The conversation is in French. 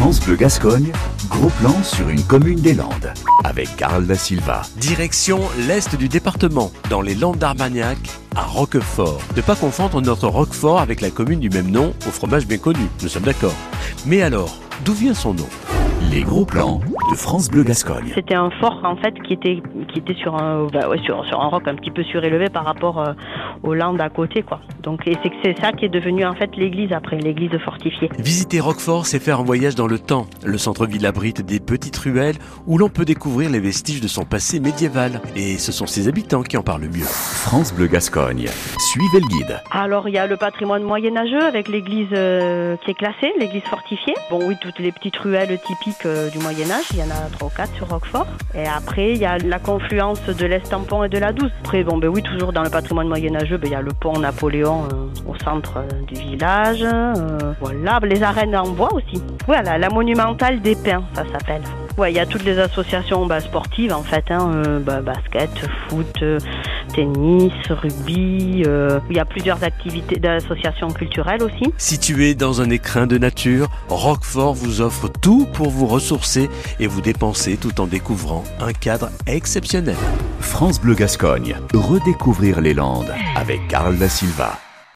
France Bleu Gascogne, gros plan sur une commune des Landes, avec Carl da Silva. Direction l'est du département, dans les Landes d'Armagnac, à Roquefort. Ne pas confondre notre Roquefort avec la commune du même nom, au fromage bien connu, nous sommes d'accord. Mais alors, d'où vient son nom? Les gros plans de France Bleu Gascogne. C'était un fort en fait qui était qui était sur un bah ouais, sur, sur un roc un petit peu surélevé par rapport euh, aux Landes à côté quoi. Donc et c'est que c'est ça qui est devenu en fait l'église après l'église fortifiée. Visiter Roquefort, c'est faire un voyage dans le temps. Le centre-ville abrite des petites ruelles où l'on peut découvrir les vestiges de son passé médiéval. Et ce sont ses habitants qui en parlent le mieux. France Bleu Gascogne. Suivez le guide. Alors il y a le patrimoine moyenâgeux avec l'église euh, qui est classée, l'église fortifiée. Bon oui, toutes les petites ruelles typiques euh, du Moyen Âge, il y en a trois ou quatre sur Roquefort. Et après il y a la confluence de l'Estampon et de la Douce. Après bon ben oui, toujours dans le patrimoine moyenâgeux, ben, il y a le pont Napoléon euh, au centre euh, du village. euh, voilà, les arènes en bois aussi. Voilà, la monumentale des pins, ça s'appelle. Il y a toutes les associations bah, sportives en fait, hein, bah, basket, foot, tennis, rugby. il y a plusieurs activités d'associations culturelles aussi. Situé dans un écrin de nature, Roquefort vous offre tout pour vous ressourcer et vous dépenser tout en découvrant un cadre exceptionnel. France Bleu Gascogne. Redécouvrir les Landes avec Carl da Silva.